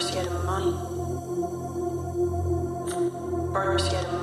Barcia Domani. Barcia Domani.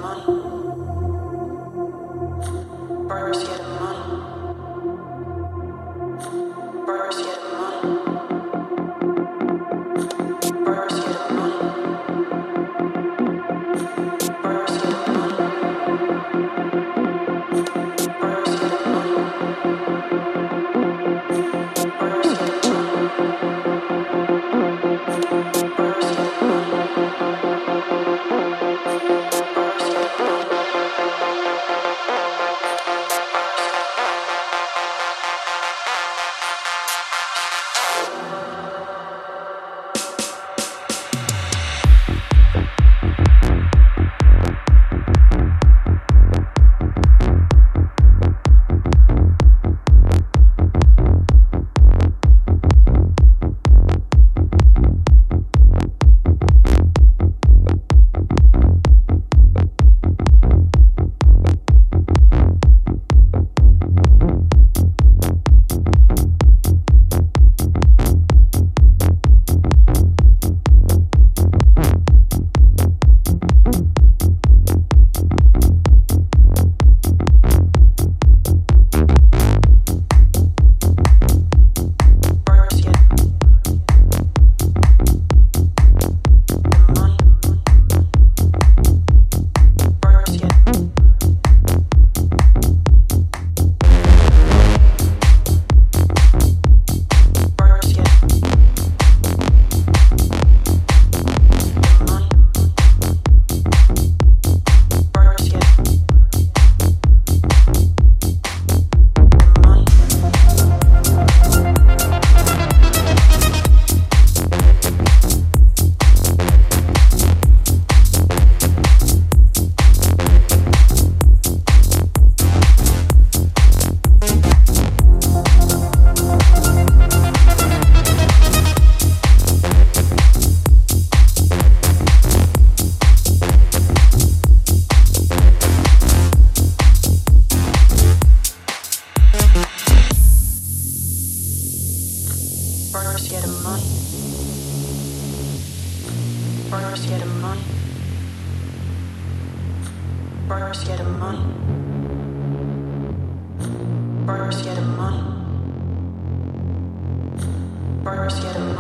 money. Burgers get a money. Burgers get a money.